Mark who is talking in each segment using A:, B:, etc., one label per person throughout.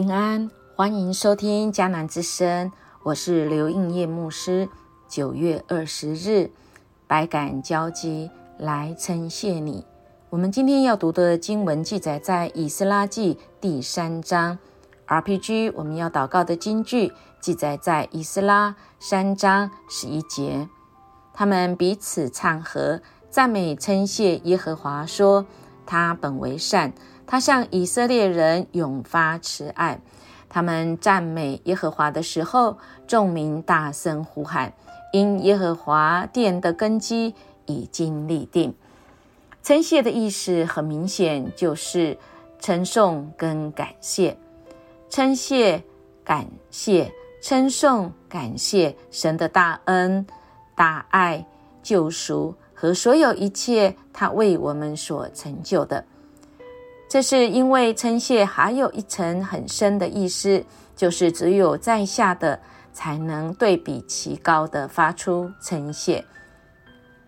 A: 平安，欢迎收听迦南之声，我是刘应业牧师。九月二十日，百感交集，来称谢你。我们今天要读的经文记载在以斯拉记第三章。RPG，我们要祷告的经句记载在以斯拉三章十一节。他们彼此唱和，赞美称谢耶和华，说：“他本为善。”他向以色列人永发慈爱。他们赞美耶和华的时候，众民大声呼喊，因耶和华殿的根基已经立定。称谢的意思很明显，就是称颂跟感谢。称谢、感谢、称颂、感谢神的大恩、大爱、救赎和所有一切他为我们所成就的。这是因为称谢还有一层很深的意思，就是只有在下的才能对比其高的发出称谢。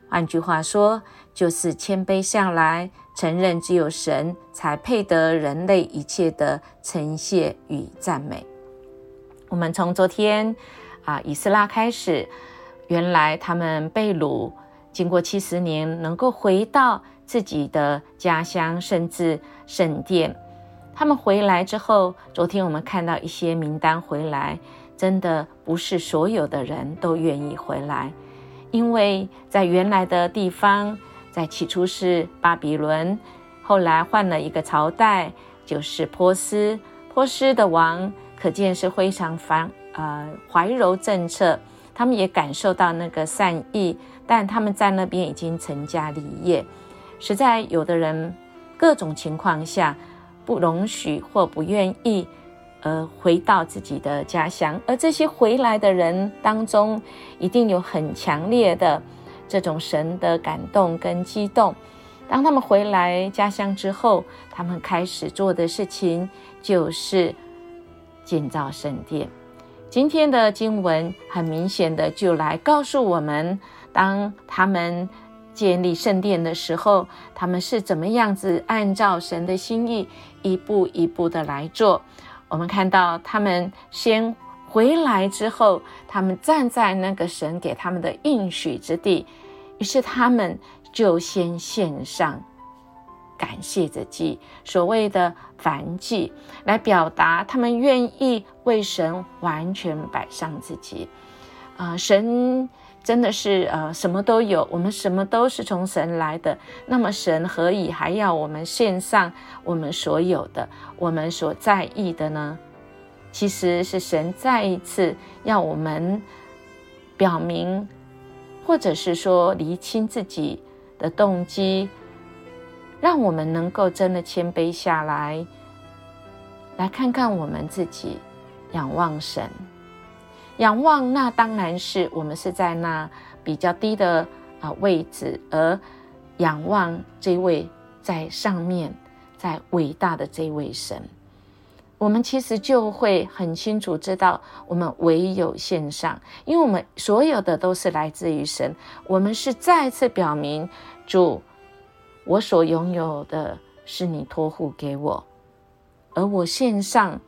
A: 换句话说，就是谦卑下来，承认只有神才配得人类一切的称谢与赞美。我们从昨天啊，以斯拉开始，原来他们被掳，经过七十年，能够回到。自己的家乡，甚至圣殿，他们回来之后，昨天我们看到一些名单回来，真的不是所有的人都愿意回来，因为在原来的地方，在起初是巴比伦，后来换了一个朝代，就是波斯，波斯的王可见是非常繁呃怀柔政策，他们也感受到那个善意，但他们在那边已经成家立业。实在有的人，各种情况下不容许或不愿意，呃回到自己的家乡。而这些回来的人当中，一定有很强烈的这种神的感动跟激动。当他们回来家乡之后，他们开始做的事情就是建造圣殿。今天的经文很明显的就来告诉我们，当他们。建立圣殿的时候，他们是怎么样子按照神的心意一步一步的来做？我们看到他们先回来之后，他们站在那个神给他们的应许之地，于是他们就先献上感谢的祭，所谓的燔祭，来表达他们愿意为神完全摆上自己。啊，神。真的是呃，什么都有，我们什么都是从神来的。那么神何以还要我们献上我们所有的、我们所在意的呢？其实是神再一次要我们表明，或者是说厘清自己的动机，让我们能够真的谦卑下来，来看看我们自己，仰望神。仰望，那当然是我们是在那比较低的啊位置，而仰望这位在上面、在伟大的这位神，我们其实就会很清楚知道，我们唯有献上，因为我们所有的都是来自于神。我们是再次表明，主，我所拥有的是你托付给我，而我献上。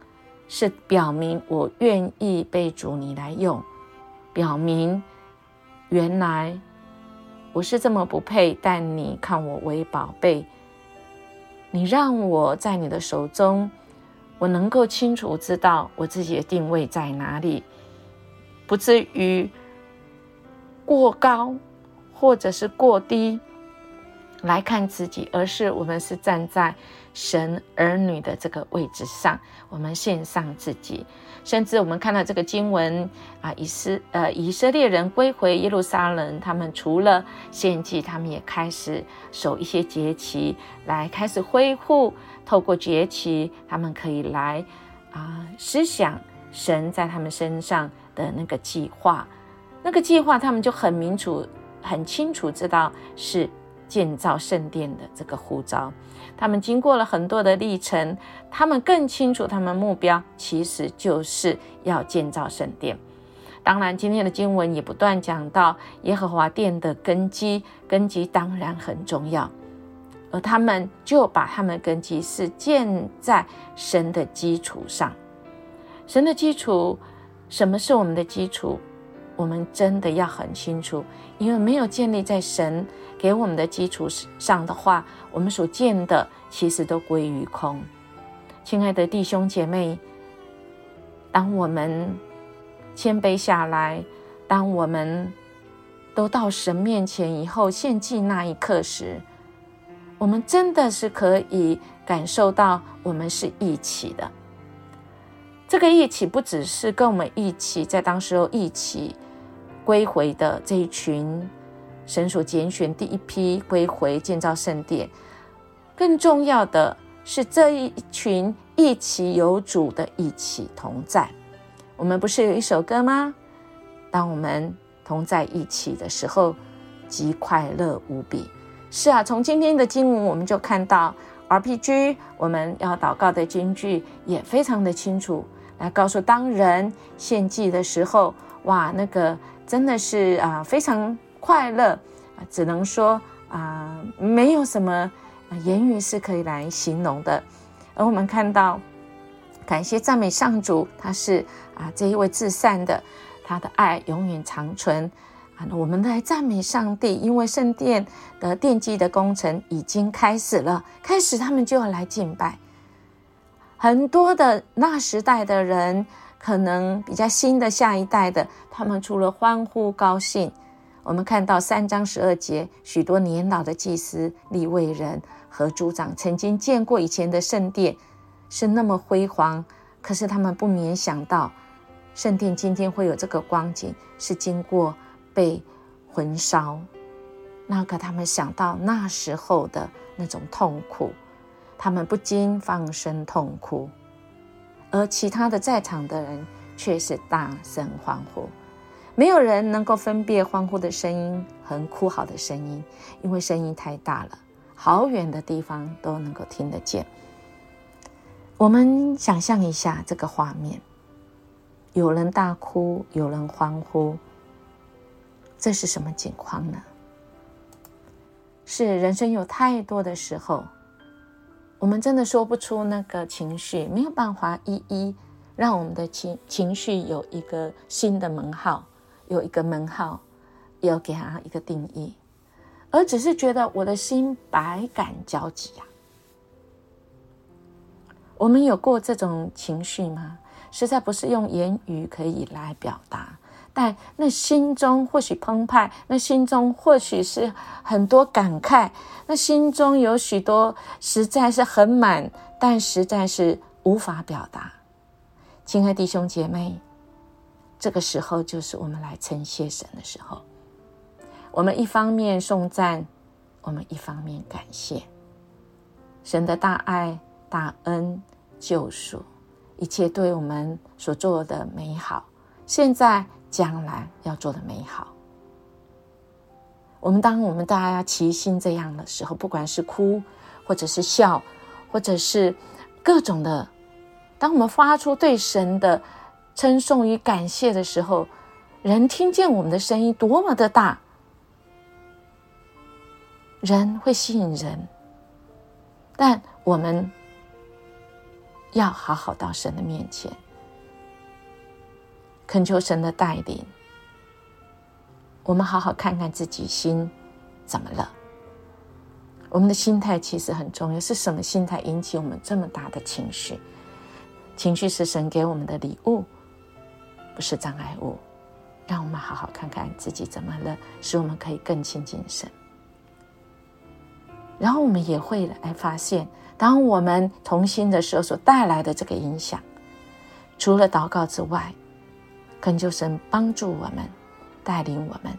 A: 是表明我愿意被主你来用，表明原来我是这么不配，但你看我为宝贝，你让我在你的手中，我能够清楚知道我自己的定位在哪里，不至于过高或者是过低来看自己，而是我们是站在。神儿女的这个位置上，我们献上自己，甚至我们看到这个经文啊，以斯呃以色列人归回耶路撒冷，他们除了献祭，他们也开始守一些节期，来开始恢复。透过节期，他们可以来啊思想神在他们身上的那个计划，那个计划他们就很明楚、很清楚知道是建造圣殿的这个呼召。他们经过了很多的历程，他们更清楚，他们目标其实就是要建造圣殿。当然，今天的经文也不断讲到耶和华殿的根基，根基当然很重要。而他们就把他们根基是建在神的基础上，神的基础，什么是我们的基础？我们真的要很清楚，因为没有建立在神给我们的基础上的话，我们所见的其实都归于空。亲爱的弟兄姐妹，当我们谦卑下来，当我们都到神面前以后献祭那一刻时，我们真的是可以感受到我们是一起的。这个一起不只是跟我们一起在当时候一起归回的这一群神所拣选第一批归回建造圣殿，更重要的是这一群一起有主的一起同在。我们不是有一首歌吗？当我们同在一起的时候，极快乐无比。是啊，从今天的经文我们就看到 RPG，我们要祷告的经句也非常的清楚。来告诉当人献祭的时候，哇，那个真的是啊非常快乐啊，只能说啊没有什么言语是可以来形容的。而我们看到，感谢赞美上主，他是啊这一位至善的，他的爱永远长存啊。我们来赞美上帝，因为圣殿的奠基的工程已经开始了，开始他们就要来敬拜。很多的那时代的人，可能比较新的下一代的，他们除了欢呼高兴，我们看到三章十二节，许多年老的祭司、立位人和族长曾经见过以前的圣殿是那么辉煌，可是他们不免想到，圣殿今天会有这个光景，是经过被焚烧，那个他们想到那时候的那种痛苦。他们不禁放声痛哭，而其他的在场的人却是大声欢呼。没有人能够分辨欢呼的声音和哭嚎的声音，因为声音太大了，好远的地方都能够听得见。我们想象一下这个画面：有人大哭，有人欢呼，这是什么情况呢？是人生有太多的时候。我们真的说不出那个情绪，没有办法一一让我们的情情绪有一个新的门号，有一个门号，要给它一个定义，而只是觉得我的心百感交集呀。我们有过这种情绪吗？实在不是用言语可以来表达。但那心中或许澎湃，那心中或许是很多感慨，那心中有许多实在是很满，但实在是无法表达。亲爱弟兄姐妹，这个时候就是我们来称谢神的时候。我们一方面颂赞，我们一方面感谢神的大爱、大恩、救赎，一切对我们所做的美好。现在。将来要做的美好。我们当我们大家齐心这样的时候，不管是哭，或者是笑，或者是各种的，当我们发出对神的称颂与感谢的时候，人听见我们的声音多么的大，人会吸引人。但我们要好好到神的面前。恳求神的带领，我们好好看看自己心怎么了。我们的心态其实很重要，是什么心态引起我们这么大的情绪？情绪是神给我们的礼物，不是障碍物。让我们好好看看自己怎么了，使我们可以更亲近神。然后我们也会来发现，当我们同心的时候所带来的这个影响，除了祷告之外。恳求神帮助我们，带领我们。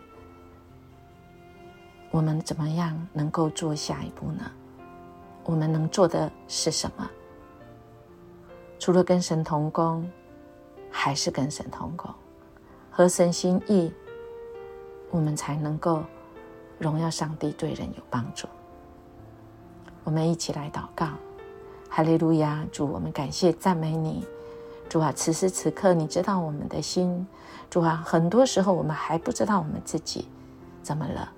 A: 我们怎么样能够做下一步呢？我们能做的是什么？除了跟神同工，还是跟神同工，合神心意，我们才能够荣耀上帝，对人有帮助。我们一起来祷告，哈利路亚！主，我们感谢赞美你。主啊，此时此刻，你知道我们的心。主啊，很多时候我们还不知道我们自己怎么了，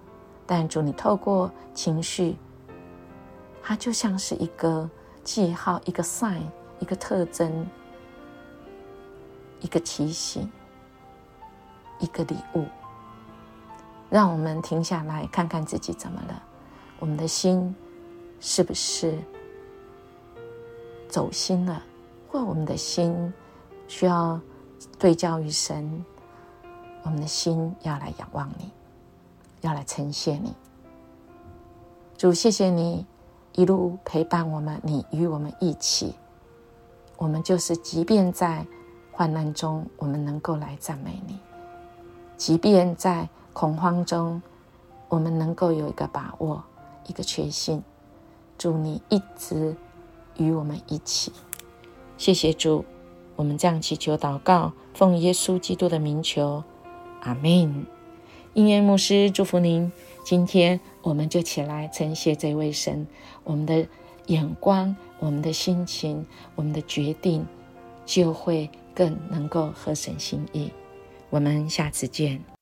A: 但主，你透过情绪，它就像是一个记号，一个 sign，一个特征，一个提醒，一个礼物，让我们停下来看看自己怎么了，我们的心是不是走心了，或我们的心需要对焦于神，我们的心要来仰望你，要来呈现你。主，谢谢你一路陪伴我们，你与我们一起。我们就是，即便在患难中，我们能够来赞美你；即便在恐慌中，我们能够有一个把握，一个确信。祝你一直与我们一起。谢谢主，我们这样祈求祷告，奉耶稣基督的名求，阿门。音乐牧师祝福您。今天我们就起来称谢这位神，我们的眼光、我们的心情、我们的决定，就会更能够合神心意。我们下次见。